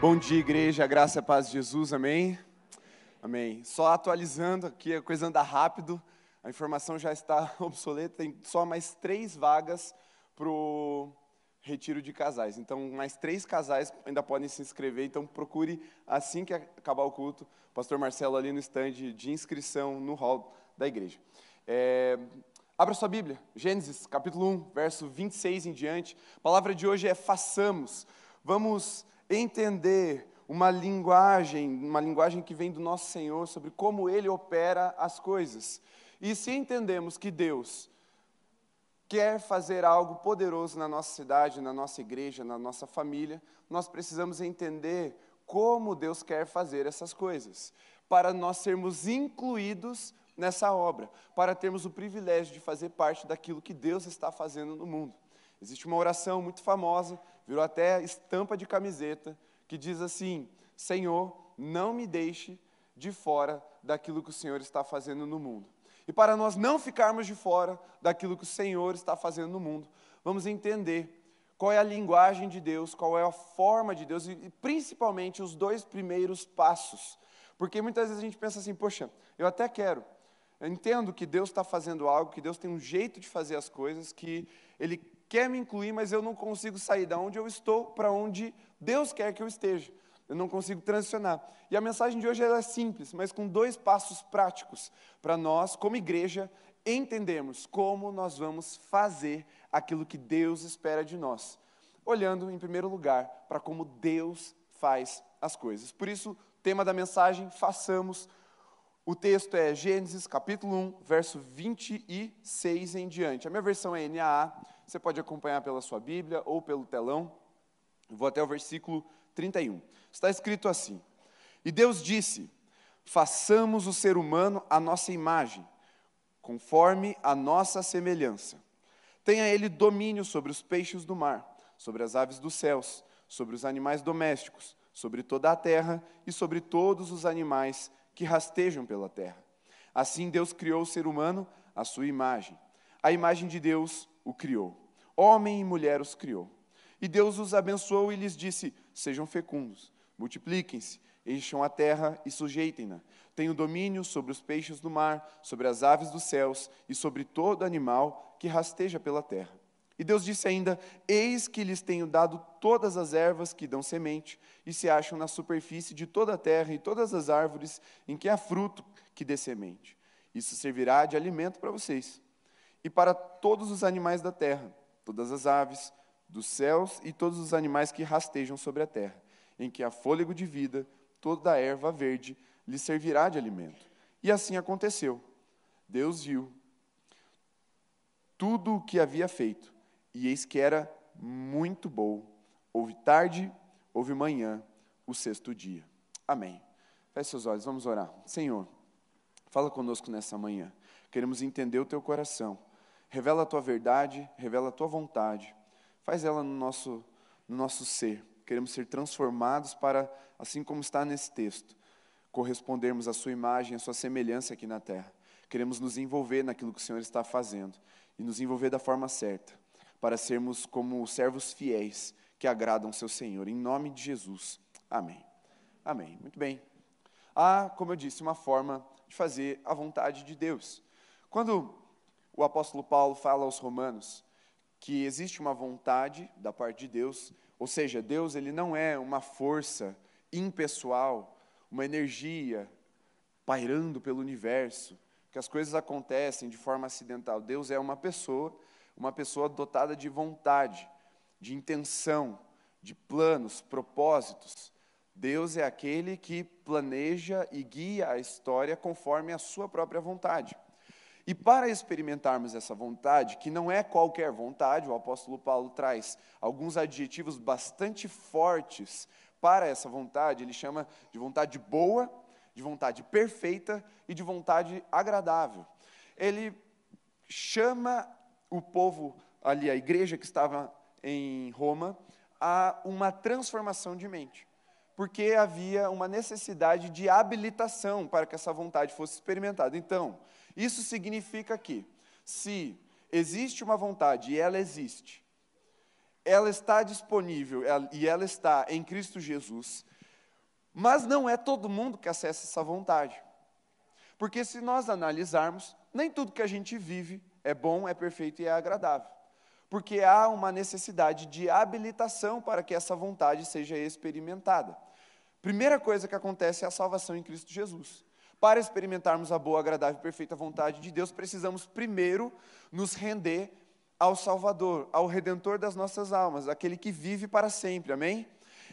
Bom dia, igreja, graça paz de Jesus, amém? Amém. Só atualizando aqui, a coisa anda rápido, a informação já está obsoleta, tem só mais três vagas para o retiro de casais. Então, mais três casais ainda podem se inscrever, então procure assim que acabar o culto, o pastor Marcelo ali no stand de inscrição no hall da igreja. É, abra sua Bíblia, Gênesis capítulo 1, verso 26 em diante. A palavra de hoje é façamos. Vamos entender uma linguagem, uma linguagem que vem do nosso Senhor sobre como Ele opera as coisas. E se entendemos que Deus quer fazer algo poderoso na nossa cidade, na nossa igreja, na nossa família, nós precisamos entender como Deus quer fazer essas coisas, para nós sermos incluídos nessa obra, para termos o privilégio de fazer parte daquilo que Deus está fazendo no mundo. Existe uma oração muito famosa, virou até estampa de camiseta, que diz assim: Senhor, não me deixe de fora daquilo que o Senhor está fazendo no mundo. E para nós não ficarmos de fora daquilo que o Senhor está fazendo no mundo, vamos entender qual é a linguagem de Deus, qual é a forma de Deus e principalmente os dois primeiros passos. Porque muitas vezes a gente pensa assim, poxa, eu até quero, eu entendo que Deus está fazendo algo, que Deus tem um jeito de fazer as coisas, que Ele quer me incluir, mas eu não consigo sair da onde eu estou para onde Deus quer que eu esteja. Eu não consigo transicionar. E a mensagem de hoje é simples, mas com dois passos práticos para nós, como igreja, entendermos como nós vamos fazer aquilo que Deus espera de nós. Olhando, em primeiro lugar, para como Deus faz as coisas. Por isso, tema da mensagem, façamos. O texto é Gênesis capítulo 1, verso 26 em diante. A minha versão é NAA, você pode acompanhar pela sua Bíblia ou pelo telão. Vou até o versículo 31. Está escrito assim: E Deus disse: Façamos o ser humano à nossa imagem, conforme a nossa semelhança. Tenha ele domínio sobre os peixes do mar, sobre as aves dos céus, sobre os animais domésticos, sobre toda a terra e sobre todos os animais que rastejam pela terra. Assim Deus criou o ser humano à sua imagem. A imagem de Deus o criou. Homem e mulher os criou. E Deus os abençoou e lhes disse: Sejam fecundos, multipliquem-se, encham a terra e sujeitem-na. Tenham domínio sobre os peixes do mar, sobre as aves dos céus e sobre todo animal que rasteja pela terra. E Deus disse ainda: Eis que lhes tenho dado todas as ervas que dão semente e se acham na superfície de toda a terra e todas as árvores em que há fruto que dê semente. Isso servirá de alimento para vocês e para todos os animais da terra, todas as aves dos céus e todos os animais que rastejam sobre a terra, em que há fôlego de vida, toda a erva verde lhe servirá de alimento. E assim aconteceu. Deus viu tudo o que havia feito, e eis que era muito bom. Houve tarde, houve manhã, o sexto dia. Amém. Feche seus olhos, vamos orar. Senhor, fala conosco nessa manhã. Queremos entender o teu coração. Revela a tua verdade, revela a tua vontade. Faz ela no nosso, no nosso ser. Queremos ser transformados para, assim como está nesse texto, correspondermos à sua imagem, à sua semelhança aqui na terra. Queremos nos envolver naquilo que o Senhor está fazendo e nos envolver da forma certa, para sermos como servos fiéis que agradam seu Senhor. Em nome de Jesus. Amém. Amém. Muito bem. Há, como eu disse, uma forma de fazer a vontade de Deus. Quando o apóstolo Paulo fala aos romanos que existe uma vontade da parte de Deus, ou seja, Deus ele não é uma força impessoal, uma energia pairando pelo universo, que as coisas acontecem de forma acidental. Deus é uma pessoa, uma pessoa dotada de vontade, de intenção, de planos, propósitos. Deus é aquele que planeja e guia a história conforme a sua própria vontade. E para experimentarmos essa vontade, que não é qualquer vontade, o apóstolo Paulo traz alguns adjetivos bastante fortes para essa vontade, ele chama de vontade boa, de vontade perfeita e de vontade agradável. Ele chama o povo ali, a igreja que estava em Roma, a uma transformação de mente porque havia uma necessidade de habilitação para que essa vontade fosse experimentada. Então, isso significa que, se existe uma vontade e ela existe, ela está disponível e ela está em Cristo Jesus, mas não é todo mundo que acessa essa vontade. Porque se nós analisarmos, nem tudo que a gente vive é bom, é perfeito e é agradável. Porque há uma necessidade de habilitação para que essa vontade seja experimentada. Primeira coisa que acontece é a salvação em Cristo Jesus. Para experimentarmos a boa, agradável e perfeita vontade de Deus, precisamos primeiro nos render ao Salvador, ao Redentor das nossas almas, aquele que vive para sempre, amém?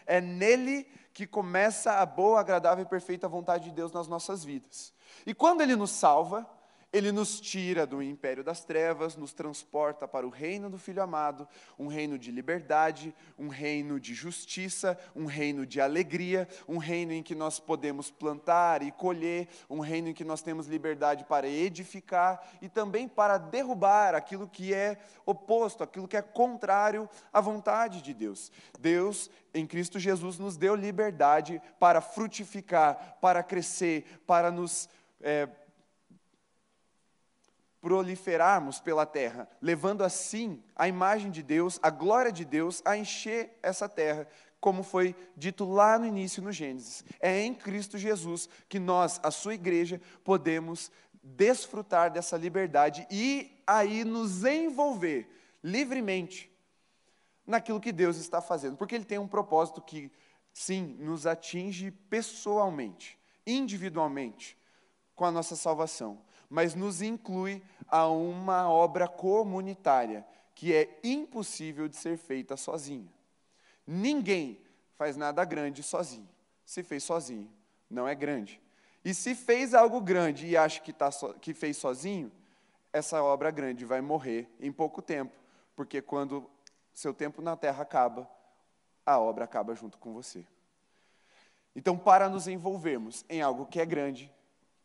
É nele que começa a boa, agradável e perfeita vontade de Deus nas nossas vidas. E quando ele nos salva, ele nos tira do império das trevas, nos transporta para o reino do Filho amado, um reino de liberdade, um reino de justiça, um reino de alegria, um reino em que nós podemos plantar e colher, um reino em que nós temos liberdade para edificar e também para derrubar aquilo que é oposto, aquilo que é contrário à vontade de Deus. Deus, em Cristo Jesus, nos deu liberdade para frutificar, para crescer, para nos. É, proliferarmos pela terra, levando assim a imagem de Deus, a glória de Deus a encher essa terra, como foi dito lá no início no Gênesis. É em Cristo Jesus que nós, a sua igreja, podemos desfrutar dessa liberdade e aí nos envolver livremente naquilo que Deus está fazendo, porque Ele tem um propósito que, sim, nos atinge pessoalmente, individualmente, com a nossa salvação mas nos inclui a uma obra comunitária que é impossível de ser feita sozinha. Ninguém faz nada grande sozinho. Se fez sozinho, não é grande. E se fez algo grande e acha que, tá so, que fez sozinho, essa obra grande vai morrer em pouco tempo, porque quando seu tempo na terra acaba, a obra acaba junto com você. Então, para nos envolvermos em algo que é grande,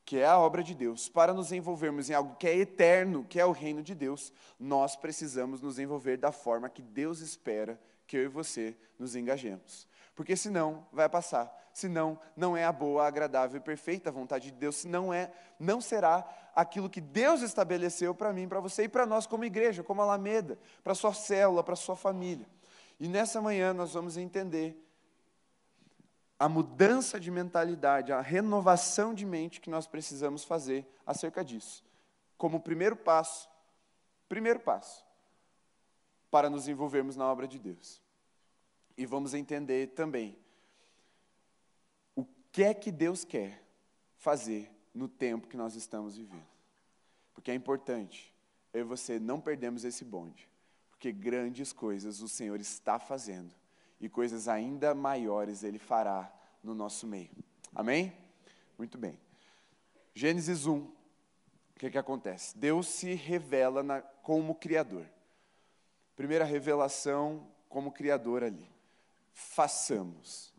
que é a obra de Deus, para nos envolvermos em algo que é eterno, que é o reino de Deus, nós precisamos nos envolver da forma que Deus espera que eu e você nos engajemos. Porque senão vai passar, senão não é a boa, agradável e perfeita vontade de Deus, senão é, não será aquilo que Deus estabeleceu para mim, para você e para nós como igreja, como Alameda, para sua célula, para sua família. E nessa manhã nós vamos entender a mudança de mentalidade, a renovação de mente que nós precisamos fazer acerca disso. Como primeiro passo, primeiro passo, para nos envolvermos na obra de Deus. E vamos entender também o que é que Deus quer fazer no tempo que nós estamos vivendo. Porque é importante, eu e você não perdemos esse bonde, porque grandes coisas o Senhor está fazendo e coisas ainda maiores ele fará no nosso meio. Amém? Muito bem. Gênesis 1. O que, que acontece? Deus se revela na, como Criador. Primeira revelação como Criador ali. Façamos.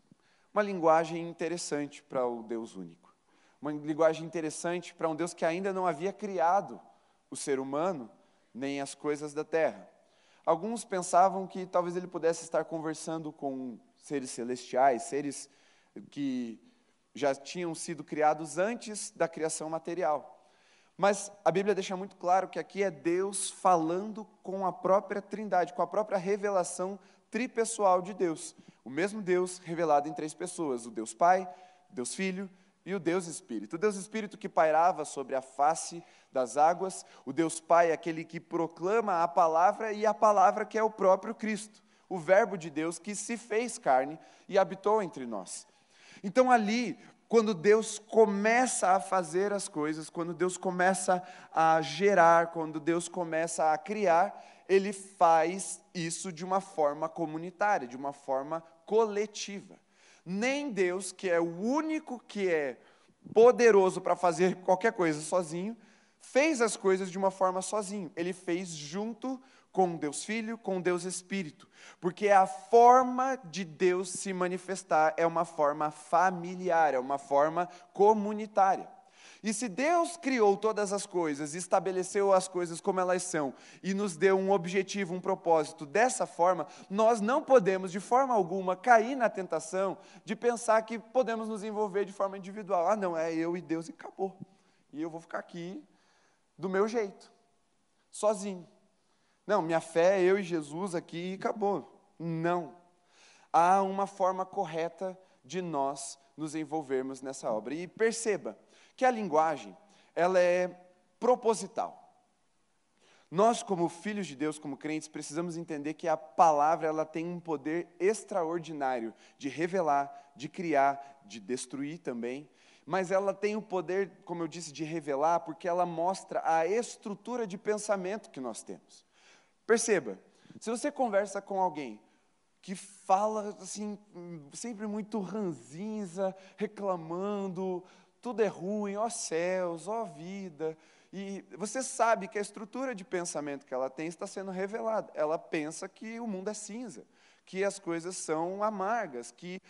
Uma linguagem interessante para o Deus único. Uma linguagem interessante para um Deus que ainda não havia criado o ser humano, nem as coisas da terra. Alguns pensavam que talvez ele pudesse estar conversando com seres celestiais, seres que já tinham sido criados antes da criação material. Mas a Bíblia deixa muito claro que aqui é Deus falando com a própria Trindade, com a própria revelação tripessoal de Deus. O mesmo Deus revelado em três pessoas: o Deus Pai, Deus Filho e o Deus Espírito. O Deus Espírito que pairava sobre a face das águas, o Deus Pai, aquele que proclama a palavra e a palavra que é o próprio Cristo, o Verbo de Deus que se fez carne e habitou entre nós. Então, ali, quando Deus começa a fazer as coisas, quando Deus começa a gerar, quando Deus começa a criar, ele faz isso de uma forma comunitária, de uma forma coletiva. Nem Deus, que é o único que é poderoso para fazer qualquer coisa sozinho, fez as coisas de uma forma sozinho. Ele fez junto com Deus Filho, com Deus Espírito, porque a forma de Deus se manifestar é uma forma familiar, é uma forma comunitária. E se Deus criou todas as coisas, estabeleceu as coisas como elas são e nos deu um objetivo, um propósito dessa forma, nós não podemos de forma alguma cair na tentação de pensar que podemos nos envolver de forma individual. Ah, não, é eu e Deus e acabou. E eu vou ficar aqui do meu jeito, sozinho. Não, minha fé é eu e Jesus aqui e acabou. Não. Há uma forma correta de nós nos envolvermos nessa obra. E perceba que a linguagem, ela é proposital. Nós, como filhos de Deus, como crentes, precisamos entender que a palavra ela tem um poder extraordinário de revelar, de criar, de destruir também. Mas ela tem o poder, como eu disse, de revelar, porque ela mostra a estrutura de pensamento que nós temos. Perceba, se você conversa com alguém que fala assim, sempre muito ranzinza, reclamando, tudo é ruim, ó céus, ó vida, e você sabe que a estrutura de pensamento que ela tem está sendo revelada. Ela pensa que o mundo é cinza, que as coisas são amargas, que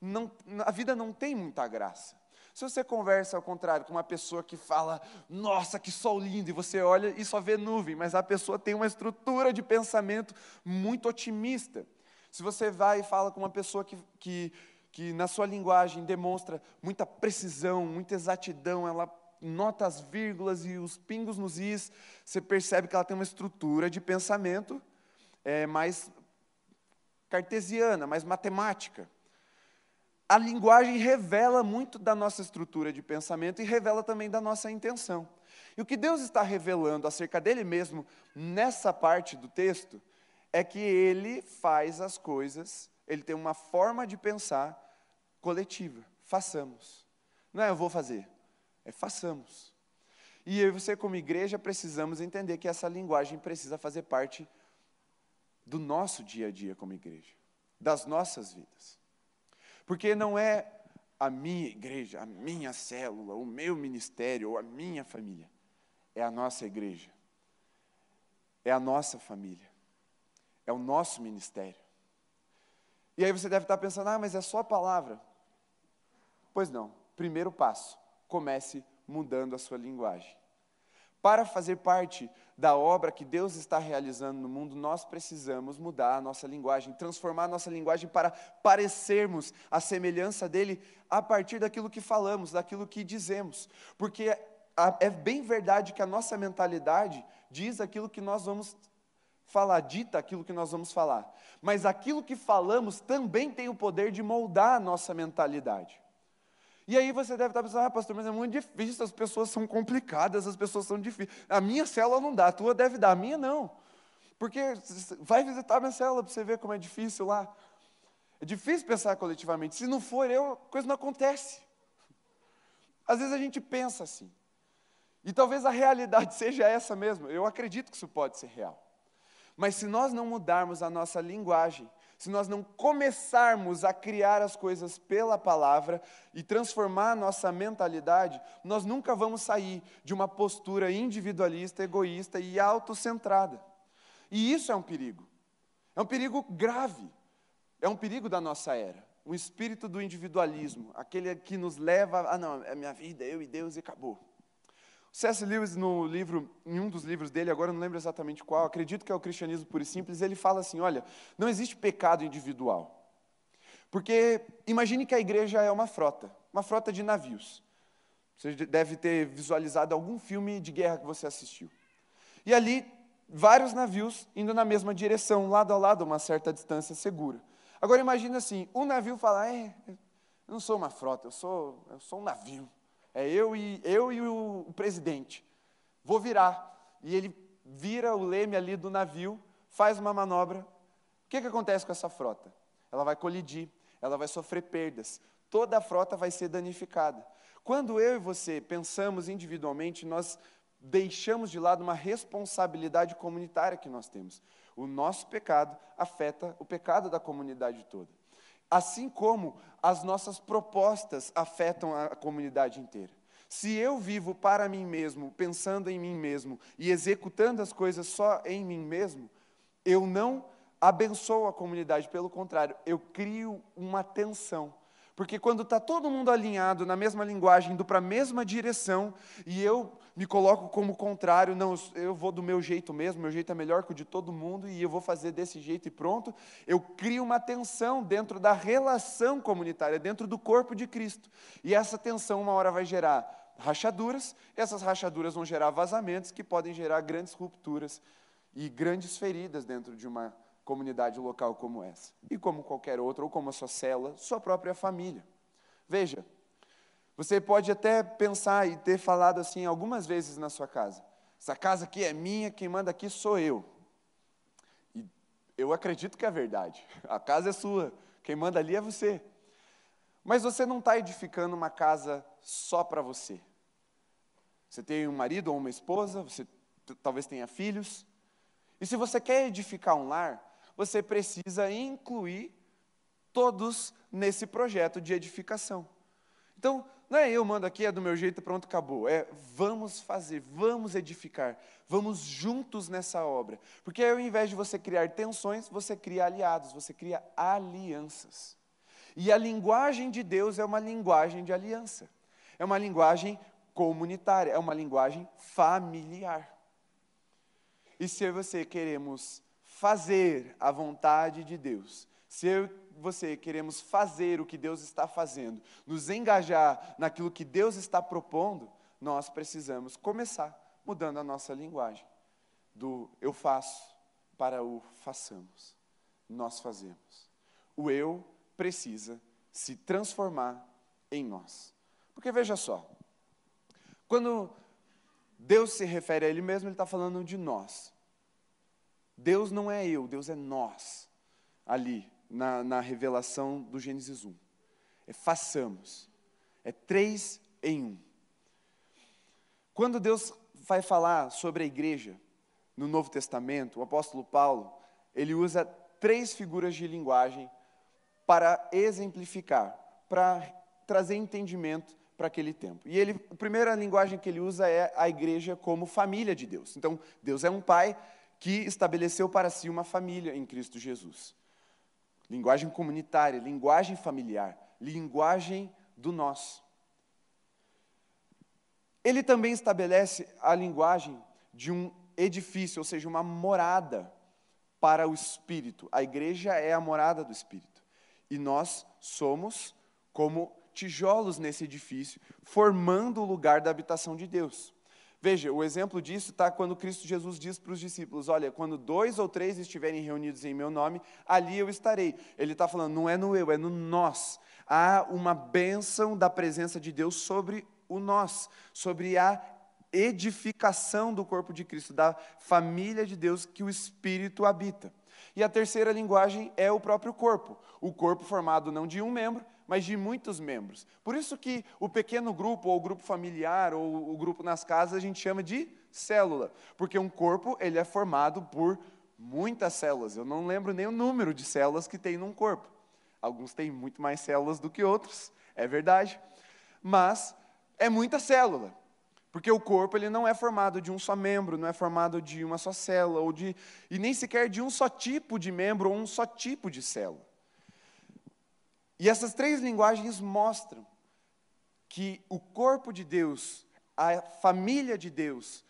não, a vida não tem muita graça. Se você conversa ao contrário com uma pessoa que fala, nossa, que sol lindo, e você olha e só vê nuvem, mas a pessoa tem uma estrutura de pensamento muito otimista. Se você vai e fala com uma pessoa que, que, que na sua linguagem demonstra muita precisão, muita exatidão, ela nota as vírgulas e os pingos nos is, você percebe que ela tem uma estrutura de pensamento é, mais cartesiana, mais matemática. A linguagem revela muito da nossa estrutura de pensamento e revela também da nossa intenção. E o que Deus está revelando acerca dele mesmo nessa parte do texto é que ele faz as coisas, ele tem uma forma de pensar coletiva. Façamos. Não é eu vou fazer, é façamos. E eu e você, como igreja, precisamos entender que essa linguagem precisa fazer parte do nosso dia a dia como igreja, das nossas vidas. Porque não é a minha igreja, a minha célula, o meu ministério ou a minha família. É a nossa igreja. É a nossa família. É o nosso ministério. E aí você deve estar pensando, ah, mas é só a palavra. Pois não. Primeiro passo comece mudando a sua linguagem. Para fazer parte da obra que Deus está realizando no mundo, nós precisamos mudar a nossa linguagem, transformar a nossa linguagem para parecermos a semelhança dele a partir daquilo que falamos, daquilo que dizemos. Porque é bem verdade que a nossa mentalidade diz aquilo que nós vamos falar, dita aquilo que nós vamos falar. Mas aquilo que falamos também tem o poder de moldar a nossa mentalidade. E aí você deve estar pensando, ah, pastor, mas é muito difícil, as pessoas são complicadas, as pessoas são difíceis. A minha célula não dá, a tua deve dar, a minha não. Porque vai visitar a minha célula para você ver como é difícil lá. É difícil pensar coletivamente. Se não for eu, a coisa não acontece. Às vezes a gente pensa assim. E talvez a realidade seja essa mesmo. Eu acredito que isso pode ser real. Mas se nós não mudarmos a nossa linguagem, se nós não começarmos a criar as coisas pela palavra e transformar a nossa mentalidade, nós nunca vamos sair de uma postura individualista, egoísta e autocentrada. E isso é um perigo. É um perigo grave. É um perigo da nossa era. O espírito do individualismo, aquele que nos leva a, ah, não, é minha vida, eu e Deus e acabou. C.S. Lewis, no livro, em um dos livros dele, agora não lembro exatamente qual, acredito que é o Cristianismo Puro e Simples, ele fala assim: olha, não existe pecado individual. Porque imagine que a igreja é uma frota, uma frota de navios. Você deve ter visualizado algum filme de guerra que você assistiu. E ali, vários navios indo na mesma direção, lado a lado, uma certa distância segura. Agora imagine assim: um navio fala, é, eu não sou uma frota, eu sou, eu sou um navio. É eu e, eu e o, presidente. Vou virar. E ele vira o leme ali do navio, faz uma manobra. O que, que acontece com essa frota? Ela vai colidir, ela vai sofrer perdas. Toda a frota vai ser danificada. Quando eu e você pensamos individualmente, nós deixamos de lado uma responsabilidade comunitária que nós temos. O nosso pecado afeta o pecado da comunidade toda assim como as nossas propostas afetam a comunidade inteira. Se eu vivo para mim mesmo, pensando em mim mesmo e executando as coisas só em mim mesmo, eu não abençoo a comunidade, pelo contrário, eu crio uma tensão. Porque quando está todo mundo alinhado na mesma linguagem, indo para a mesma direção, e eu me coloco como contrário, não, eu vou do meu jeito mesmo, meu jeito é melhor que o de todo mundo, e eu vou fazer desse jeito e pronto, eu crio uma tensão dentro da relação comunitária, dentro do corpo de Cristo. E essa tensão, uma hora, vai gerar rachaduras, essas rachaduras vão gerar vazamentos que podem gerar grandes rupturas e grandes feridas dentro de uma comunidade local como essa. E como qualquer outra, ou como a sua cela, sua própria família. Veja, você pode até pensar e ter falado assim algumas vezes na sua casa: essa casa aqui é minha, quem manda aqui sou eu. E eu acredito que é verdade. A casa é sua, quem manda ali é você. Mas você não está edificando uma casa só para você. Você tem um marido ou uma esposa, você talvez tenha filhos. E se você quer edificar um lar, você precisa incluir todos nesse projeto de edificação. Então, não é eu mando aqui, é do meu jeito, pronto, acabou. É vamos fazer, vamos edificar, vamos juntos nessa obra. Porque ao invés de você criar tensões, você cria aliados, você cria alianças. E a linguagem de Deus é uma linguagem de aliança, é uma linguagem comunitária, é uma linguagem familiar. E se você queremos fazer a vontade de Deus, se eu você queremos fazer o que Deus está fazendo, nos engajar naquilo que Deus está propondo, nós precisamos começar mudando a nossa linguagem. Do eu faço para o façamos. Nós fazemos. O eu precisa se transformar em nós. Porque veja só, quando Deus se refere a Ele mesmo, Ele está falando de nós. Deus não é eu, Deus é nós, ali, na, na revelação do Gênesis 1. É façamos. É três em um. Quando Deus vai falar sobre a igreja no Novo Testamento, o apóstolo Paulo, ele usa três figuras de linguagem para exemplificar, para trazer entendimento para aquele tempo. E ele, a primeira linguagem que ele usa é a igreja como família de Deus. Então, Deus é um pai que estabeleceu para si uma família em Cristo Jesus linguagem comunitária, linguagem familiar, linguagem do nós. Ele também estabelece a linguagem de um edifício, ou seja, uma morada para o Espírito. A igreja é a morada do Espírito. E nós somos como tijolos nesse edifício, formando o lugar da habitação de Deus. Veja, o exemplo disso está quando Cristo Jesus diz para os discípulos: Olha, quando dois ou três estiverem reunidos em meu nome, ali eu estarei. Ele está falando, não é no eu, é no nós. Há uma bênção da presença de Deus sobre o nós, sobre a edificação do corpo de Cristo, da família de Deus que o Espírito habita. E a terceira linguagem é o próprio corpo, o corpo formado não de um membro, mas de muitos membros. Por isso que o pequeno grupo, ou o grupo familiar, ou o grupo nas casas, a gente chama de célula, porque um corpo ele é formado por muitas células. Eu não lembro nem o número de células que tem num corpo. Alguns têm muito mais células do que outros, é verdade. Mas é muita célula. Porque o corpo ele não é formado de um só membro, não é formado de uma só célula, ou de, e nem sequer de um só tipo de membro ou um só tipo de célula. E essas três linguagens mostram que o corpo de Deus, a família de Deus,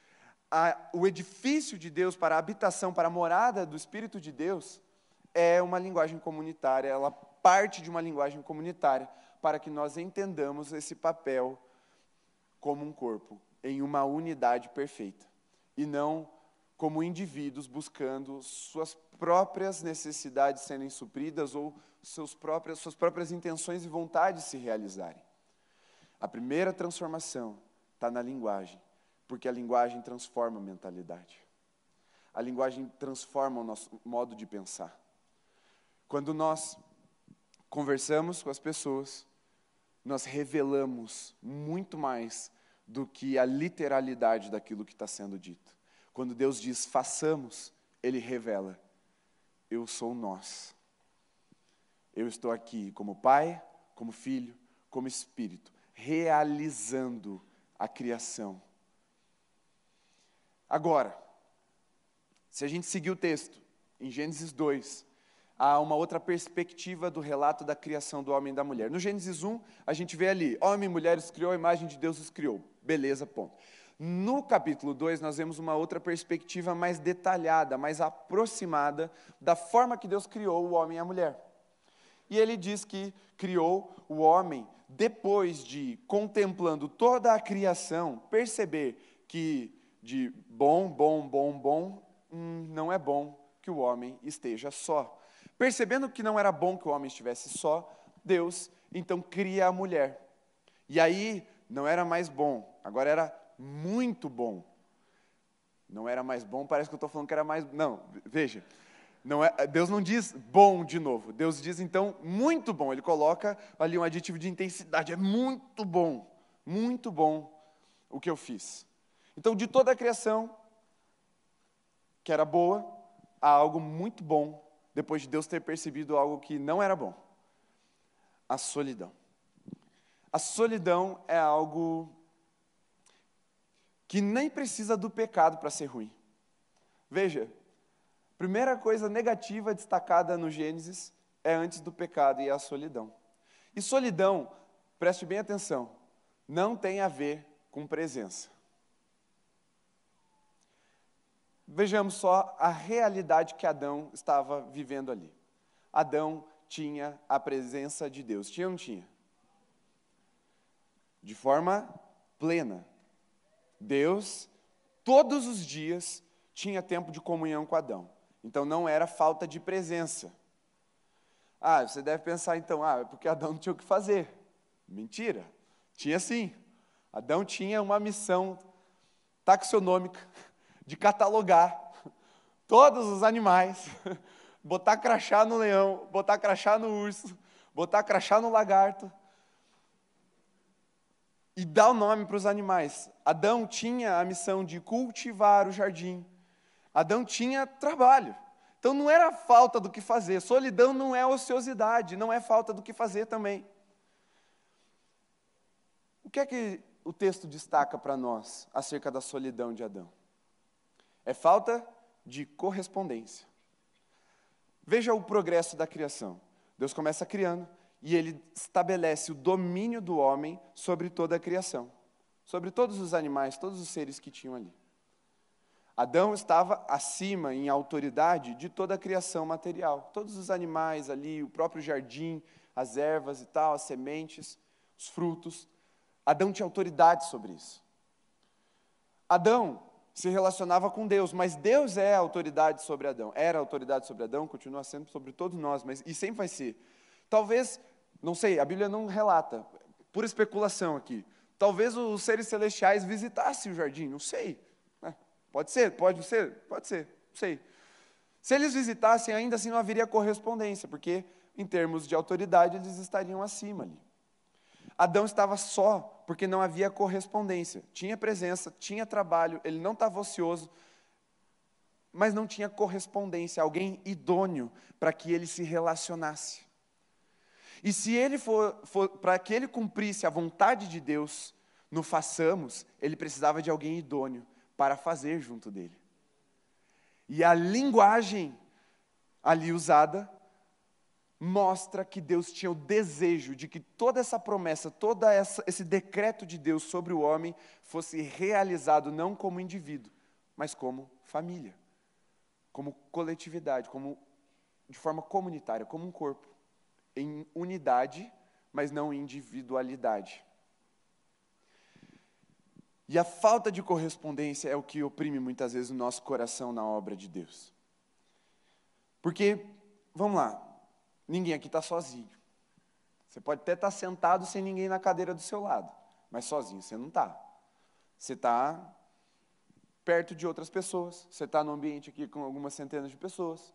a, o edifício de Deus para a habitação, para a morada do Espírito de Deus, é uma linguagem comunitária, ela parte de uma linguagem comunitária, para que nós entendamos esse papel como um corpo, em uma unidade perfeita, e não como indivíduos buscando suas próprias necessidades serem supridas ou seus próprias, suas próprias intenções e vontades se realizarem. A primeira transformação está na linguagem, porque a linguagem transforma a mentalidade. A linguagem transforma o nosso modo de pensar. Quando nós conversamos com as pessoas, nós revelamos muito mais do que a literalidade daquilo que está sendo dito. Quando Deus diz façamos, Ele revela: eu sou nós. Eu estou aqui como pai, como filho, como espírito, realizando a criação. Agora, se a gente seguir o texto, em Gênesis 2, há uma outra perspectiva do relato da criação do homem e da mulher. No Gênesis 1, a gente vê ali: homem e mulher os criou, a imagem de Deus os criou. Beleza, ponto. No capítulo 2, nós vemos uma outra perspectiva mais detalhada, mais aproximada da forma que Deus criou o homem e a mulher. E ele diz que criou o homem depois de, contemplando toda a criação, perceber que de bom, bom, bom, bom, hum, não é bom que o homem esteja só. Percebendo que não era bom que o homem estivesse só, Deus então cria a mulher. E aí não era mais bom, agora era muito bom. Não era mais bom, parece que eu estou falando que era mais. Não, veja. Não é, Deus não diz bom de novo. Deus diz então muito bom. Ele coloca ali um aditivo de intensidade. É muito bom, muito bom o que eu fiz. Então, de toda a criação, que era boa, há algo muito bom, depois de Deus ter percebido algo que não era bom: a solidão. A solidão é algo que nem precisa do pecado para ser ruim. Veja, primeira coisa negativa destacada no Gênesis é antes do pecado e a solidão. E solidão, preste bem atenção, não tem a ver com presença. Vejamos só a realidade que Adão estava vivendo ali. Adão tinha a presença de Deus. Tinha ou não tinha? De forma plena. Deus, todos os dias, tinha tempo de comunhão com Adão. Então não era falta de presença. Ah, você deve pensar então, ah, é porque Adão não tinha o que fazer. Mentira. Tinha sim. Adão tinha uma missão taxonômica de catalogar todos os animais, botar crachá no leão, botar crachá no urso, botar crachá no lagarto e dar o nome para os animais. Adão tinha a missão de cultivar o jardim. Adão tinha trabalho. Então não era falta do que fazer. Solidão não é ociosidade, não é falta do que fazer também. O que é que o texto destaca para nós acerca da solidão de Adão? É falta de correspondência. Veja o progresso da criação. Deus começa criando e ele estabelece o domínio do homem sobre toda a criação, sobre todos os animais, todos os seres que tinham ali. Adão estava acima em autoridade de toda a criação material, todos os animais ali, o próprio jardim, as ervas e tal, as sementes, os frutos. Adão tinha autoridade sobre isso. Adão se relacionava com Deus, mas Deus é a autoridade sobre Adão. Era a autoridade sobre Adão, continua sendo sobre todos nós, mas e sempre vai ser. Talvez, não sei, a Bíblia não relata, por especulação aqui. Talvez os seres celestiais visitassem o jardim, não sei. É, pode ser, pode ser, pode ser, não sei. Se eles visitassem, ainda assim não haveria correspondência, porque em termos de autoridade eles estariam acima ali. Adão estava só porque não havia correspondência. Tinha presença, tinha trabalho, ele não estava ocioso, mas não tinha correspondência, alguém idôneo para que ele se relacionasse. E se ele for, for para que ele cumprisse a vontade de Deus, no façamos, ele precisava de alguém idôneo para fazer junto dele. E a linguagem ali usada mostra que Deus tinha o desejo de que toda essa promessa, todo esse decreto de Deus sobre o homem fosse realizado não como indivíduo, mas como família, como coletividade, como de forma comunitária, como um corpo, em unidade, mas não em individualidade. E a falta de correspondência é o que oprime muitas vezes o nosso coração na obra de Deus. Porque, vamos lá, Ninguém aqui está sozinho. Você pode até estar tá sentado sem ninguém na cadeira do seu lado, mas sozinho você não está. Você está perto de outras pessoas, você está no ambiente aqui com algumas centenas de pessoas.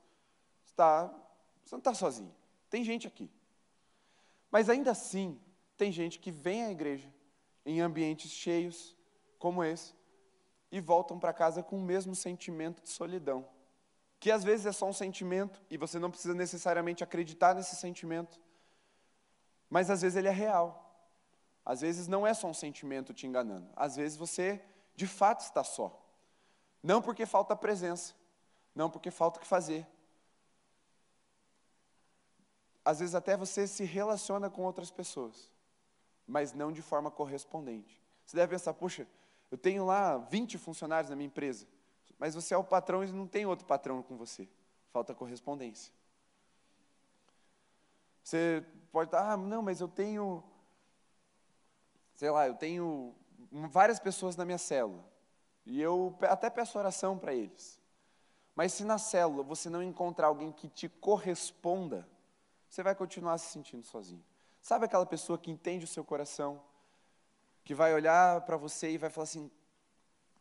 Está, você não está sozinho. Tem gente aqui. Mas ainda assim, tem gente que vem à igreja em ambientes cheios como esse e voltam para casa com o mesmo sentimento de solidão que às vezes é só um sentimento e você não precisa necessariamente acreditar nesse sentimento, mas às vezes ele é real. Às vezes não é só um sentimento te enganando, às vezes você de fato está só. Não porque falta presença, não porque falta o que fazer. Às vezes até você se relaciona com outras pessoas, mas não de forma correspondente. Você deve pensar, puxa, eu tenho lá 20 funcionários na minha empresa mas você é o patrão e não tem outro patrão com você. Falta correspondência. Você pode estar, ah, não, mas eu tenho, sei lá, eu tenho várias pessoas na minha célula. E eu até peço oração para eles. Mas se na célula você não encontrar alguém que te corresponda, você vai continuar se sentindo sozinho. Sabe aquela pessoa que entende o seu coração, que vai olhar para você e vai falar assim: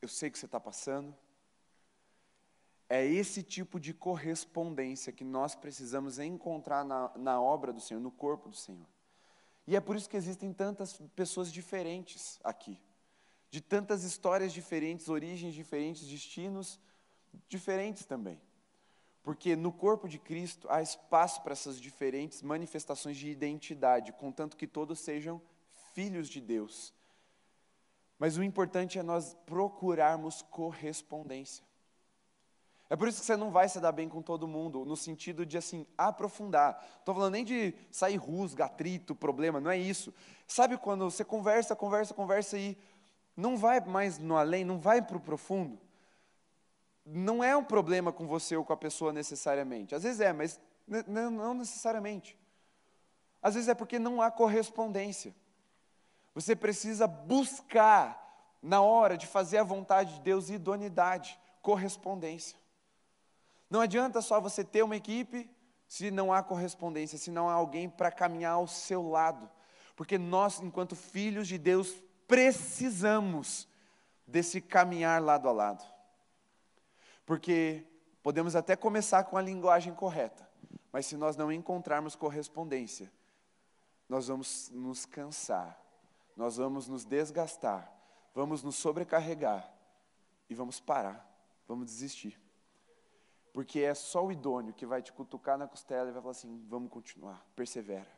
Eu sei que você está passando. É esse tipo de correspondência que nós precisamos encontrar na, na obra do Senhor, no corpo do Senhor. E é por isso que existem tantas pessoas diferentes aqui, de tantas histórias diferentes, origens diferentes, destinos diferentes também. Porque no corpo de Cristo há espaço para essas diferentes manifestações de identidade, contanto que todos sejam filhos de Deus. Mas o importante é nós procurarmos correspondência. É por isso que você não vai se dar bem com todo mundo, no sentido de assim, aprofundar. Estou falando nem de sair rusga, atrito, problema, não é isso. Sabe quando você conversa, conversa, conversa e não vai mais no além, não vai para o profundo? Não é um problema com você ou com a pessoa necessariamente. Às vezes é, mas não necessariamente. Às vezes é porque não há correspondência. Você precisa buscar, na hora de fazer a vontade de Deus, idoneidade, correspondência. Não adianta só você ter uma equipe se não há correspondência, se não há alguém para caminhar ao seu lado. Porque nós, enquanto filhos de Deus, precisamos desse caminhar lado a lado. Porque podemos até começar com a linguagem correta, mas se nós não encontrarmos correspondência, nós vamos nos cansar, nós vamos nos desgastar, vamos nos sobrecarregar e vamos parar, vamos desistir. Porque é só o idôneo que vai te cutucar na costela e vai falar assim: vamos continuar, persevera,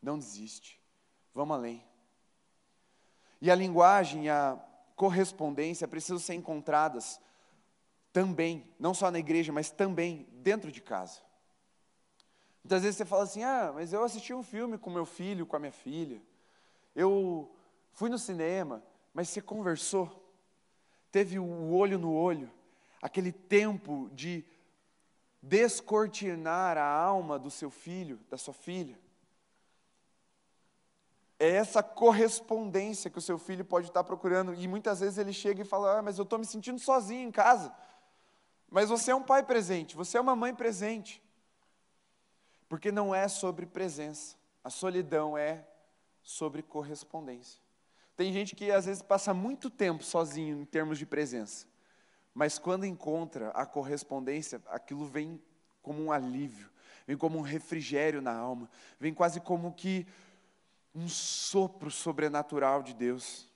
não desiste, vamos além. E a linguagem, a correspondência precisam ser encontradas também, não só na igreja, mas também dentro de casa. Muitas vezes você fala assim: ah, mas eu assisti um filme com meu filho, com a minha filha, eu fui no cinema, mas você conversou, teve o olho no olho, aquele tempo de descortinar a alma do seu filho, da sua filha. É essa correspondência que o seu filho pode estar procurando. E muitas vezes ele chega e fala: ah, Mas eu estou me sentindo sozinho em casa. Mas você é um pai presente, você é uma mãe presente. Porque não é sobre presença, a solidão é sobre correspondência. Tem gente que às vezes passa muito tempo sozinho em termos de presença. Mas quando encontra a correspondência, aquilo vem como um alívio, vem como um refrigério na alma, vem quase como que um sopro sobrenatural de Deus.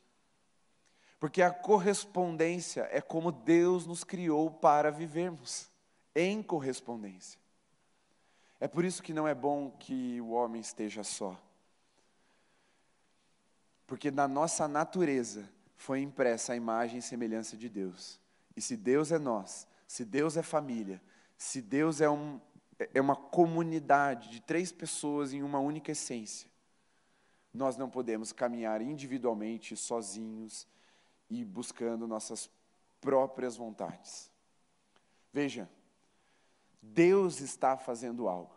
Porque a correspondência é como Deus nos criou para vivermos, em correspondência. É por isso que não é bom que o homem esteja só. Porque na nossa natureza foi impressa a imagem e semelhança de Deus. E se Deus é nós, se Deus é família, se Deus é, um, é uma comunidade de três pessoas em uma única essência, nós não podemos caminhar individualmente, sozinhos e buscando nossas próprias vontades. Veja, Deus está fazendo algo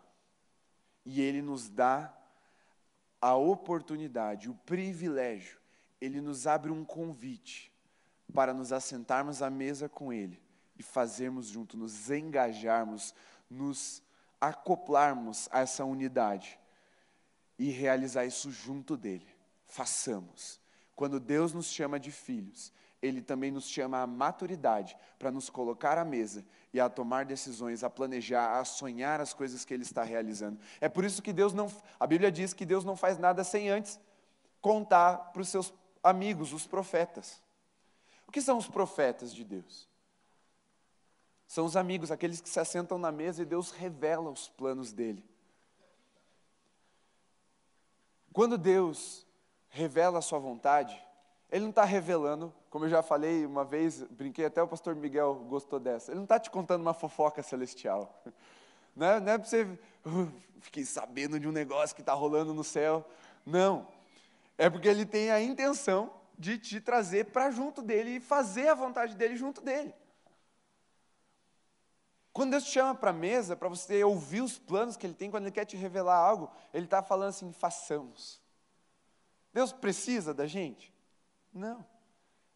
e Ele nos dá a oportunidade, o privilégio, Ele nos abre um convite para nos assentarmos à mesa com Ele e fazermos junto, nos engajarmos, nos acoplarmos a essa unidade e realizar isso junto dele. Façamos. Quando Deus nos chama de filhos, Ele também nos chama à maturidade para nos colocar à mesa e a tomar decisões, a planejar, a sonhar as coisas que Ele está realizando. É por isso que Deus não. A Bíblia diz que Deus não faz nada sem antes contar para os seus amigos, os profetas. O que são os profetas de Deus? São os amigos, aqueles que se assentam na mesa e Deus revela os planos dele. Quando Deus revela a sua vontade, Ele não está revelando, como eu já falei uma vez, brinquei até o pastor Miguel gostou dessa, Ele não está te contando uma fofoca celestial. Não é, não é para você, uh, fiquei sabendo de um negócio que está rolando no céu. Não. É porque Ele tem a intenção de te trazer para junto dele e fazer a vontade dele junto dele. Quando Deus te chama para a mesa, para você ouvir os planos que Ele tem, quando Ele quer te revelar algo, Ele está falando assim: façamos. Deus precisa da gente? Não.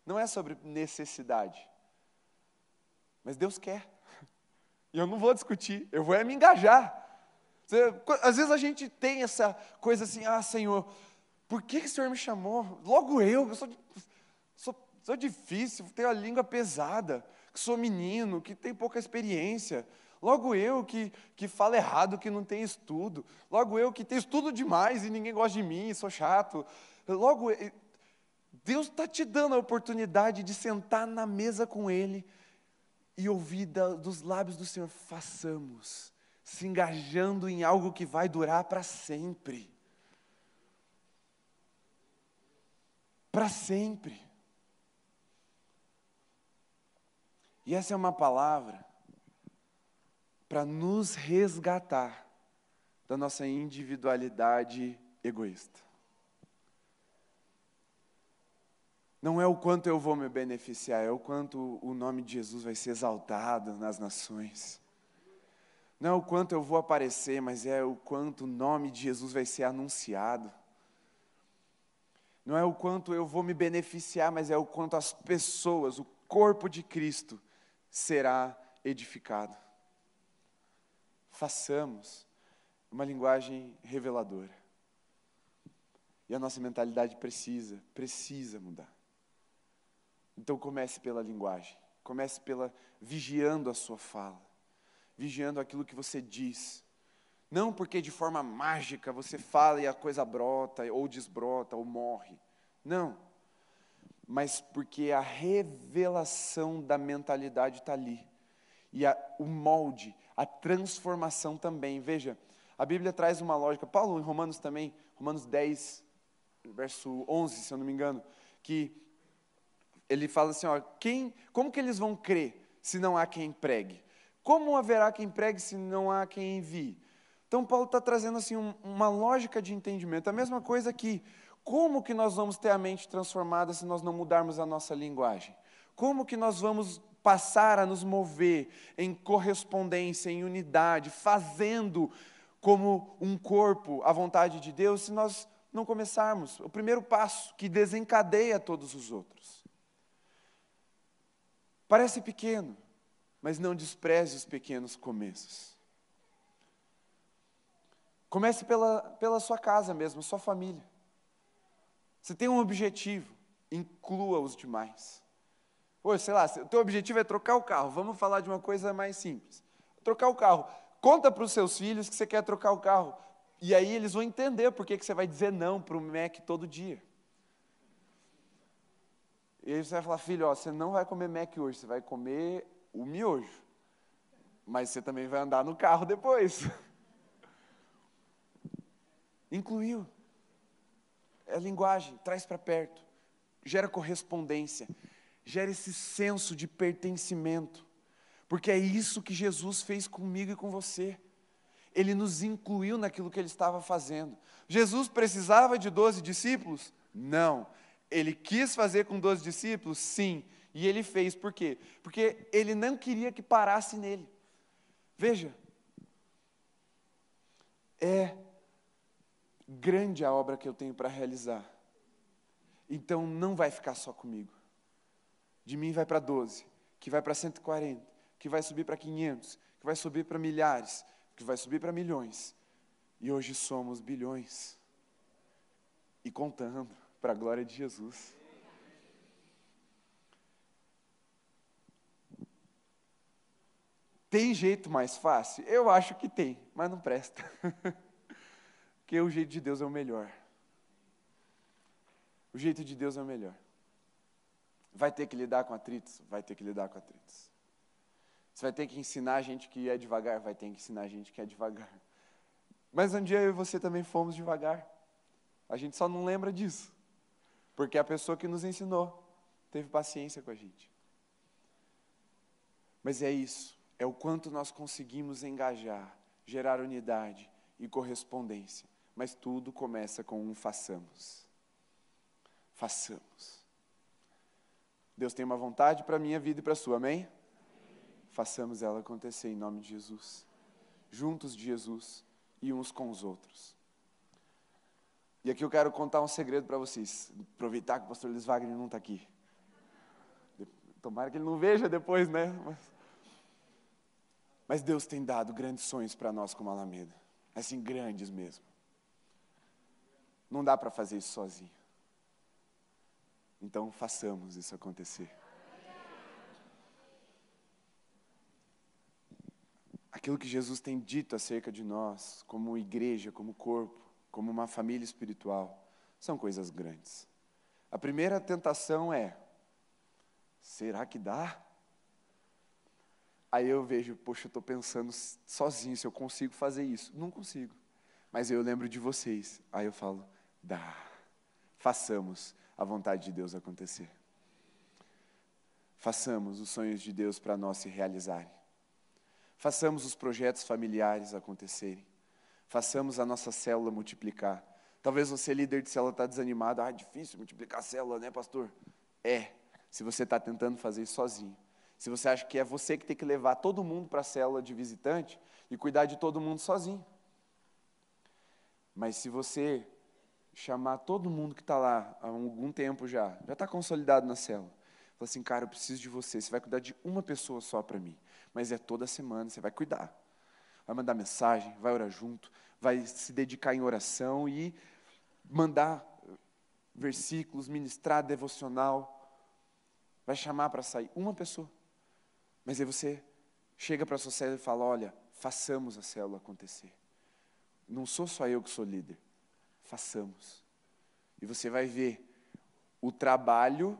Não é sobre necessidade. Mas Deus quer. E eu não vou discutir, eu vou é me engajar. Às vezes a gente tem essa coisa assim, ah, Senhor, por que, que o Senhor me chamou? Logo eu, eu sou, sou, sou difícil, tenho a língua pesada, que sou menino, que tem pouca experiência. Logo eu que, que falo errado, que não tenho estudo. Logo eu que tenho estudo demais e ninguém gosta de mim, sou chato. Logo, Deus está te dando a oportunidade de sentar na mesa com Ele e ouvir dos lábios do Senhor, façamos, se engajando em algo que vai durar para sempre. Para sempre. E essa é uma palavra para nos resgatar da nossa individualidade egoísta. Não é o quanto eu vou me beneficiar, é o quanto o nome de Jesus vai ser exaltado nas nações. Não é o quanto eu vou aparecer, mas é o quanto o nome de Jesus vai ser anunciado. Não é o quanto eu vou me beneficiar, mas é o quanto as pessoas, o corpo de Cristo, será edificado. Façamos uma linguagem reveladora. E a nossa mentalidade precisa, precisa mudar. Então comece pela linguagem, comece pela vigiando a sua fala, vigiando aquilo que você diz. Não porque de forma mágica você fala e a coisa brota, ou desbrota, ou morre. Não. Mas porque a revelação da mentalidade está ali. E a, o molde, a transformação também. Veja, a Bíblia traz uma lógica. Paulo, em Romanos também, Romanos 10, verso 11, se eu não me engano, que ele fala assim, ó, quem, como que eles vão crer se não há quem pregue? Como haverá quem pregue se não há quem envie? Então Paulo está trazendo assim um, uma lógica de entendimento. A mesma coisa aqui. Como que nós vamos ter a mente transformada se nós não mudarmos a nossa linguagem? Como que nós vamos passar a nos mover em correspondência, em unidade, fazendo como um corpo a vontade de Deus, se nós não começarmos? O primeiro passo que desencadeia todos os outros. Parece pequeno, mas não despreze os pequenos começos. Comece pela, pela sua casa mesmo, sua família. Você tem um objetivo, inclua os demais. Ou sei lá, o teu objetivo é trocar o carro, vamos falar de uma coisa mais simples. Trocar o carro. Conta para os seus filhos que você quer trocar o carro. E aí eles vão entender por que você vai dizer não para o Mac todo dia. E aí você vai falar, filho, ó, você não vai comer Mac hoje, você vai comer o miojo. Mas você também vai andar no carro depois. Incluiu. É linguagem, traz para perto. Gera correspondência. Gera esse senso de pertencimento. Porque é isso que Jesus fez comigo e com você. Ele nos incluiu naquilo que ele estava fazendo. Jesus precisava de 12 discípulos? Não. Ele quis fazer com 12 discípulos? Sim. E ele fez, por quê? Porque ele não queria que parasse nele. Veja, é grande a obra que eu tenho para realizar. Então não vai ficar só comigo. De mim vai para 12, que vai para 140, que vai subir para 500, que vai subir para milhares, que vai subir para milhões. E hoje somos bilhões. E contando para a glória de Jesus. Tem jeito mais fácil? Eu acho que tem, mas não presta. Porque o jeito de Deus é o melhor. O jeito de Deus é o melhor. Vai ter que lidar com atritos? Vai ter que lidar com atritos. Você vai ter que ensinar a gente que é devagar? Vai ter que ensinar a gente que é devagar. Mas um dia eu e você também fomos devagar. A gente só não lembra disso. Porque a pessoa que nos ensinou teve paciência com a gente. Mas é isso, é o quanto nós conseguimos engajar, gerar unidade e correspondência. Mas tudo começa com um façamos. Façamos. Deus tem uma vontade para a minha vida e para a sua, amém? Façamos ela acontecer em nome de Jesus. Juntos de Jesus e uns com os outros. E aqui eu quero contar um segredo para vocês. Aproveitar que o pastor Luiz Wagner não está aqui. Tomara que ele não veja depois, né? Mas, Mas Deus tem dado grandes sonhos para nós como Alameda. Assim, grandes mesmo. Não dá para fazer isso sozinho. Então, façamos isso acontecer. Aquilo que Jesus tem dito acerca de nós, como igreja, como corpo, como uma família espiritual, são coisas grandes. A primeira tentação é: será que dá? Aí eu vejo, poxa, eu estou pensando sozinho se eu consigo fazer isso. Não consigo. Mas eu lembro de vocês. Aí eu falo, dá. Façamos a vontade de Deus acontecer. Façamos os sonhos de Deus para nós se realizarem. Façamos os projetos familiares acontecerem. Façamos a nossa célula multiplicar. Talvez você, líder de célula, está desanimado. Ah, difícil multiplicar a célula, né, pastor? É, se você está tentando fazer isso sozinho. Se você acha que é você que tem que levar todo mundo para a célula de visitante e cuidar de todo mundo sozinho. Mas se você chamar todo mundo que está lá há algum tempo já, já está consolidado na célula, fala assim, cara, eu preciso de você, você vai cuidar de uma pessoa só para mim, mas é toda semana, você vai cuidar. Vai mandar mensagem, vai orar junto, vai se dedicar em oração e mandar versículos, ministrar devocional, vai chamar para sair uma pessoa. Mas aí você chega para a sua célula e fala: olha, façamos a célula acontecer. Não sou só eu que sou líder, façamos. E você vai ver o trabalho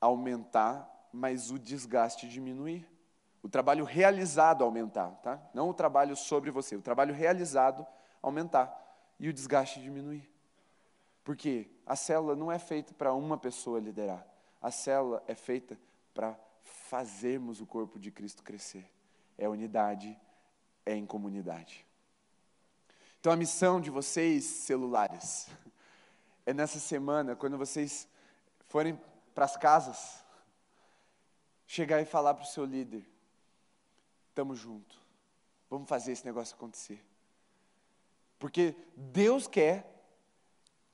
aumentar, mas o desgaste diminuir. O trabalho realizado aumentar, tá? Não o trabalho sobre você, o trabalho realizado aumentar e o desgaste diminuir. Porque a célula não é feita para uma pessoa liderar. A célula é feita para fazermos o corpo de Cristo crescer. É unidade, é em comunidade. Então a missão de vocês, celulares, é nessa semana, quando vocês forem para as casas, chegar e falar para o seu líder: estamos juntos, vamos fazer esse negócio acontecer. Porque Deus quer,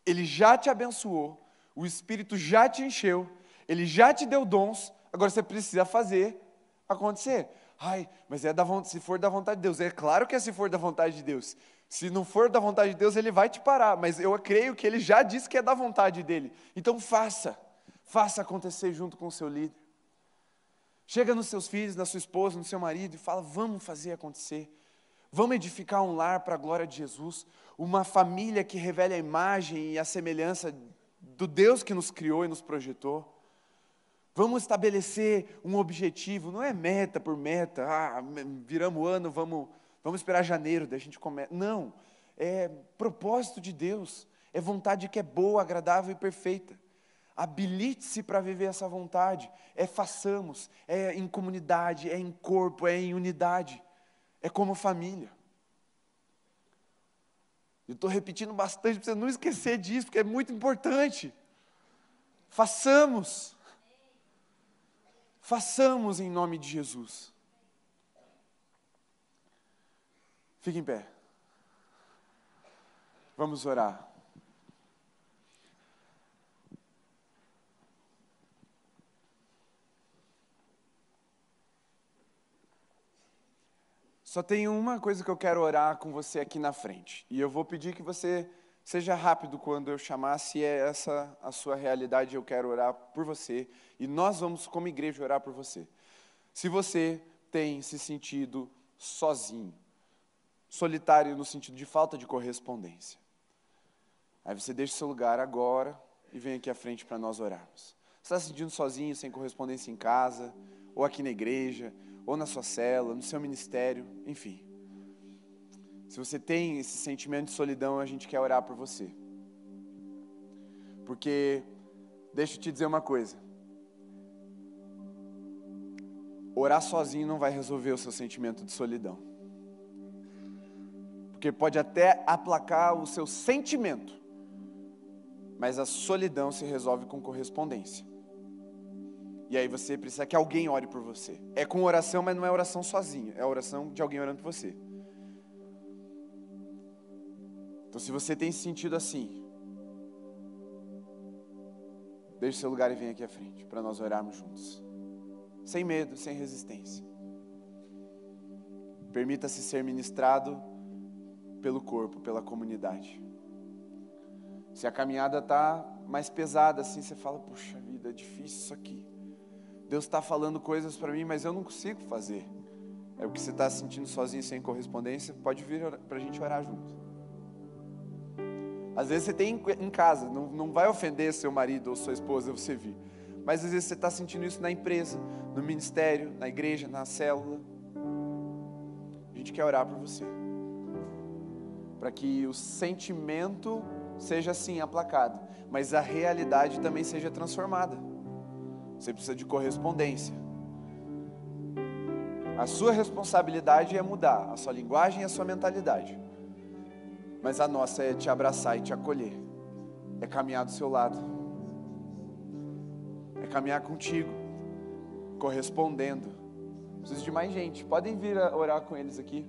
Ele já te abençoou, o Espírito já te encheu, Ele já te deu dons, agora você precisa fazer acontecer. Ai, mas é da vontade, se for da vontade de Deus. É claro que é se for da vontade de Deus. Se não for da vontade de Deus, ele vai te parar. Mas eu creio que ele já disse que é da vontade dele. Então faça. Faça acontecer junto com o seu líder. Chega nos seus filhos, na sua esposa, no seu marido e fala: vamos fazer acontecer. Vamos edificar um lar para a glória de Jesus. Uma família que revele a imagem e a semelhança do Deus que nos criou e nos projetou. Vamos estabelecer um objetivo, não é meta por meta, ah, viramos o ano, vamos, vamos esperar janeiro, daí a gente começa. Não, é propósito de Deus, é vontade que é boa, agradável e perfeita. Habilite-se para viver essa vontade, é façamos, é em comunidade, é em corpo, é em unidade, é como família. Eu estou repetindo bastante para você não esquecer disso, porque é muito importante. Façamos. Façamos em nome de Jesus. Fique em pé. Vamos orar. Só tem uma coisa que eu quero orar com você aqui na frente. E eu vou pedir que você Seja rápido quando eu chamar, se é essa a sua realidade, eu quero orar por você. E nós vamos, como igreja, orar por você. Se você tem se sentido sozinho, solitário no sentido de falta de correspondência, aí você deixa o seu lugar agora e vem aqui à frente para nós orarmos. Você está se sentindo sozinho, sem correspondência em casa, ou aqui na igreja, ou na sua cela, no seu ministério, enfim. Se você tem esse sentimento de solidão, a gente quer orar por você. Porque, deixa eu te dizer uma coisa: orar sozinho não vai resolver o seu sentimento de solidão. Porque pode até aplacar o seu sentimento, mas a solidão se resolve com correspondência. E aí você precisa que alguém ore por você. É com oração, mas não é oração sozinho, é oração de alguém orando por você. Então, se você tem se sentido assim, deixe seu lugar e venha aqui à frente para nós orarmos juntos, sem medo, sem resistência. Permita-se ser ministrado pelo corpo, pela comunidade. Se a caminhada está mais pesada assim, você fala: puxa vida, é difícil isso aqui. Deus está falando coisas para mim, mas eu não consigo fazer. É o que você está sentindo sozinho, sem correspondência, pode vir para a gente orar junto. Às vezes você tem em casa, não, não vai ofender seu marido ou sua esposa você vir. Mas às vezes você está sentindo isso na empresa, no ministério, na igreja, na célula. A gente quer orar por você. Para que o sentimento seja assim aplacado, mas a realidade também seja transformada. Você precisa de correspondência. A sua responsabilidade é mudar a sua linguagem e a sua mentalidade. Mas a nossa é te abraçar e te acolher. É caminhar do seu lado. É caminhar contigo, correspondendo. Preciso de mais gente. Podem vir orar com eles aqui.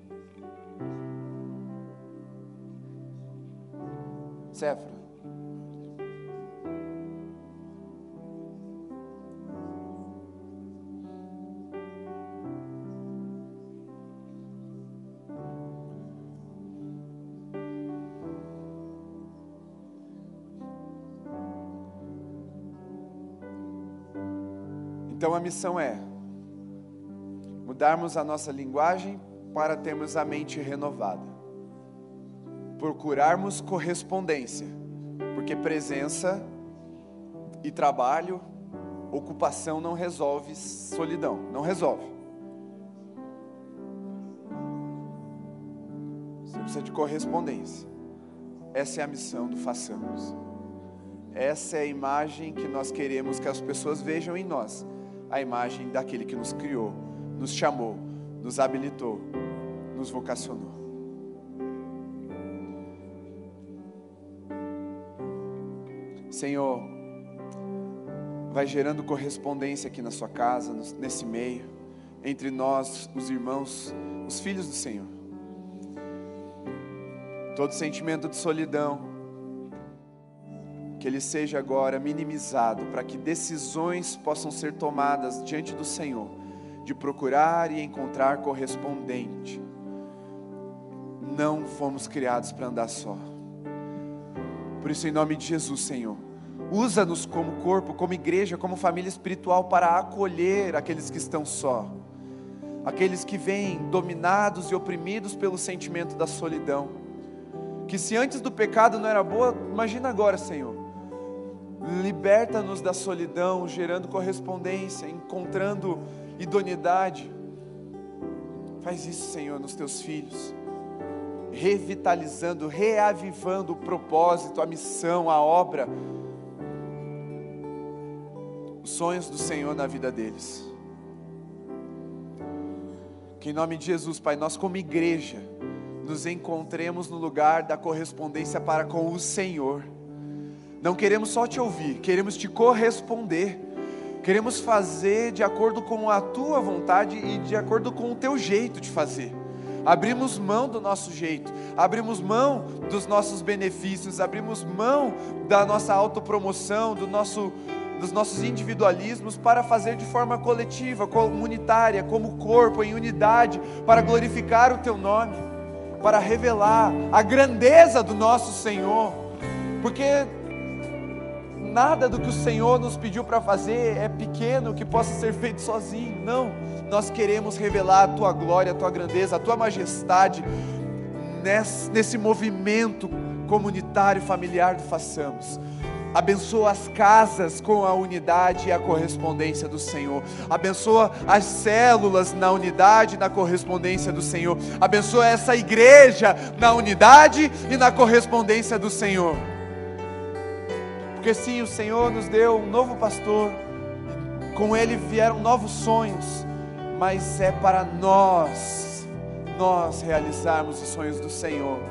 Cefra. Missão é mudarmos a nossa linguagem para termos a mente renovada. Procurarmos correspondência, porque presença e trabalho, ocupação não resolve solidão, não resolve. Você precisa de correspondência. Essa é a missão do façamos. Essa é a imagem que nós queremos que as pessoas vejam em nós a imagem daquele que nos criou, nos chamou, nos habilitou, nos vocacionou. Senhor, vai gerando correspondência aqui na sua casa, nesse meio, entre nós, os irmãos, os filhos do Senhor. Todo sentimento de solidão, que ele seja agora minimizado, para que decisões possam ser tomadas diante do Senhor, de procurar e encontrar correspondente. Não fomos criados para andar só. Por isso, em nome de Jesus, Senhor, usa-nos como corpo, como igreja, como família espiritual para acolher aqueles que estão só, aqueles que vêm dominados e oprimidos pelo sentimento da solidão. Que se antes do pecado não era boa, imagina agora, Senhor Liberta-nos da solidão, gerando correspondência, encontrando idoneidade. Faz isso, Senhor, nos teus filhos, revitalizando, reavivando o propósito, a missão, a obra, os sonhos do Senhor na vida deles. Que em nome de Jesus, Pai, nós como igreja, nos encontremos no lugar da correspondência para com o Senhor não queremos só te ouvir, queremos te corresponder. Queremos fazer de acordo com a tua vontade e de acordo com o teu jeito de fazer. Abrimos mão do nosso jeito, abrimos mão dos nossos benefícios, abrimos mão da nossa autopromoção, do nosso, dos nossos individualismos para fazer de forma coletiva, comunitária, como corpo, em unidade, para glorificar o teu nome, para revelar a grandeza do nosso Senhor. Porque nada do que o Senhor nos pediu para fazer é pequeno que possa ser feito sozinho. Não, nós queremos revelar a tua glória, a tua grandeza, a tua majestade nesse, nesse movimento comunitário, familiar do façamos. Abençoa as casas com a unidade e a correspondência do Senhor. Abençoa as células na unidade e na correspondência do Senhor. Abençoa essa igreja na unidade e na correspondência do Senhor. Porque sim, o Senhor nos deu um novo pastor, com ele vieram novos sonhos, mas é para nós, nós realizarmos os sonhos do Senhor,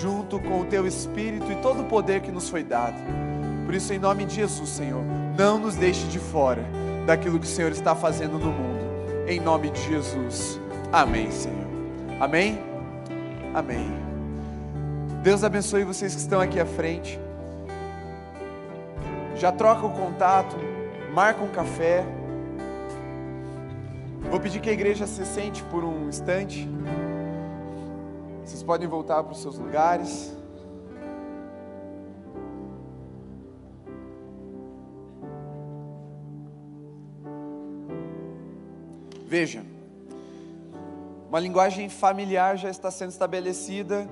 junto com o teu Espírito e todo o poder que nos foi dado. Por isso, em nome de Jesus, Senhor, não nos deixe de fora daquilo que o Senhor está fazendo no mundo. Em nome de Jesus. Amém, Senhor. Amém? Amém. Deus abençoe vocês que estão aqui à frente já troca o contato, marca um café. Vou pedir que a igreja se sente por um instante. Vocês podem voltar para os seus lugares. Veja, uma linguagem familiar já está sendo estabelecida,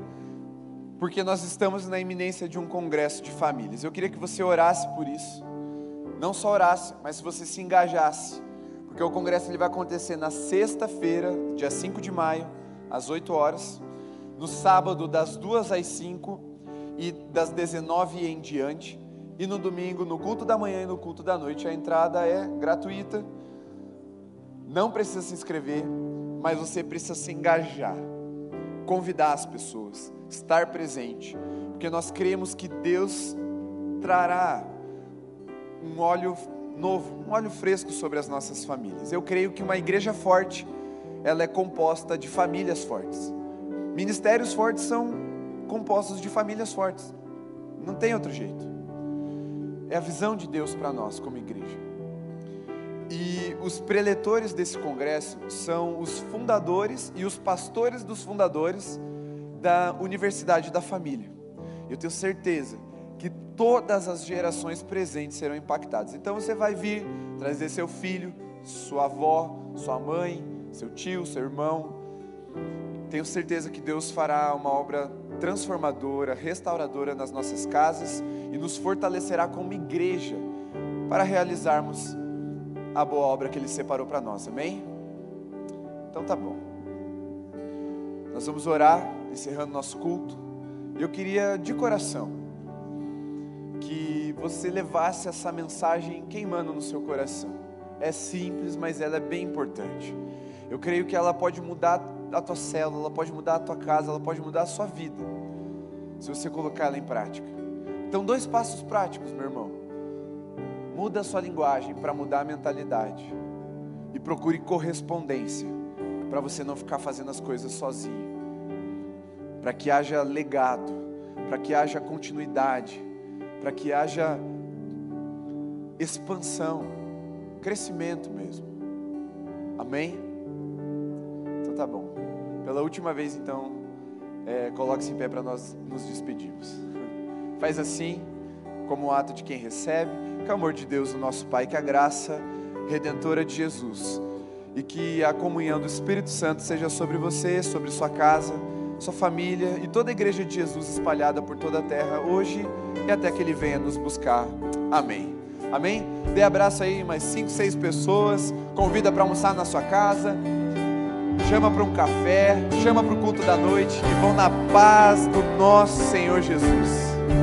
porque nós estamos na iminência de um congresso de famílias. Eu queria que você orasse por isso. Não só orasse, mas se você se engajasse. Porque o congresso ele vai acontecer na sexta-feira, dia 5 de maio, às 8 horas. No sábado, das 2 às 5 e das 19 em diante. E no domingo, no culto da manhã e no culto da noite, a entrada é gratuita não precisa se inscrever, mas você precisa se engajar, convidar as pessoas, estar presente, porque nós cremos que Deus trará um óleo novo, um óleo fresco sobre as nossas famílias. Eu creio que uma igreja forte, ela é composta de famílias fortes. Ministérios fortes são compostos de famílias fortes. Não tem outro jeito. É a visão de Deus para nós como igreja. E os preletores desse congresso são os fundadores e os pastores dos fundadores da Universidade da Família. Eu tenho certeza que todas as gerações presentes serão impactadas. Então você vai vir trazer seu filho, sua avó, sua mãe, seu tio, seu irmão. Tenho certeza que Deus fará uma obra transformadora, restauradora nas nossas casas e nos fortalecerá como igreja para realizarmos a boa obra que Ele separou para nós, amém? Então tá bom. Nós vamos orar, encerrando nosso culto. Eu queria de coração que você levasse essa mensagem queimando no seu coração. É simples, mas ela é bem importante. Eu creio que ela pode mudar a tua célula, ela pode mudar a tua casa, ela pode mudar a sua vida, se você colocar ela em prática. Então, dois passos práticos, meu irmão. Muda a sua linguagem para mudar a mentalidade. E procure correspondência para você não ficar fazendo as coisas sozinho. Para que haja legado, para que haja continuidade, para que haja expansão, crescimento mesmo. Amém? Então tá bom. Pela última vez, então, é, coloque-se em pé para nós nos despedirmos. Faz assim, como um ato de quem recebe que o amor de Deus, o nosso Pai, que a graça redentora de Jesus e que a comunhão do Espírito Santo seja sobre você, sobre sua casa, sua família e toda a igreja de Jesus espalhada por toda a terra hoje e até que Ele venha nos buscar. Amém. Amém? Dê abraço aí mais cinco, seis pessoas, convida para almoçar na sua casa, chama para um café, chama para o culto da noite e vão na paz do nosso Senhor Jesus.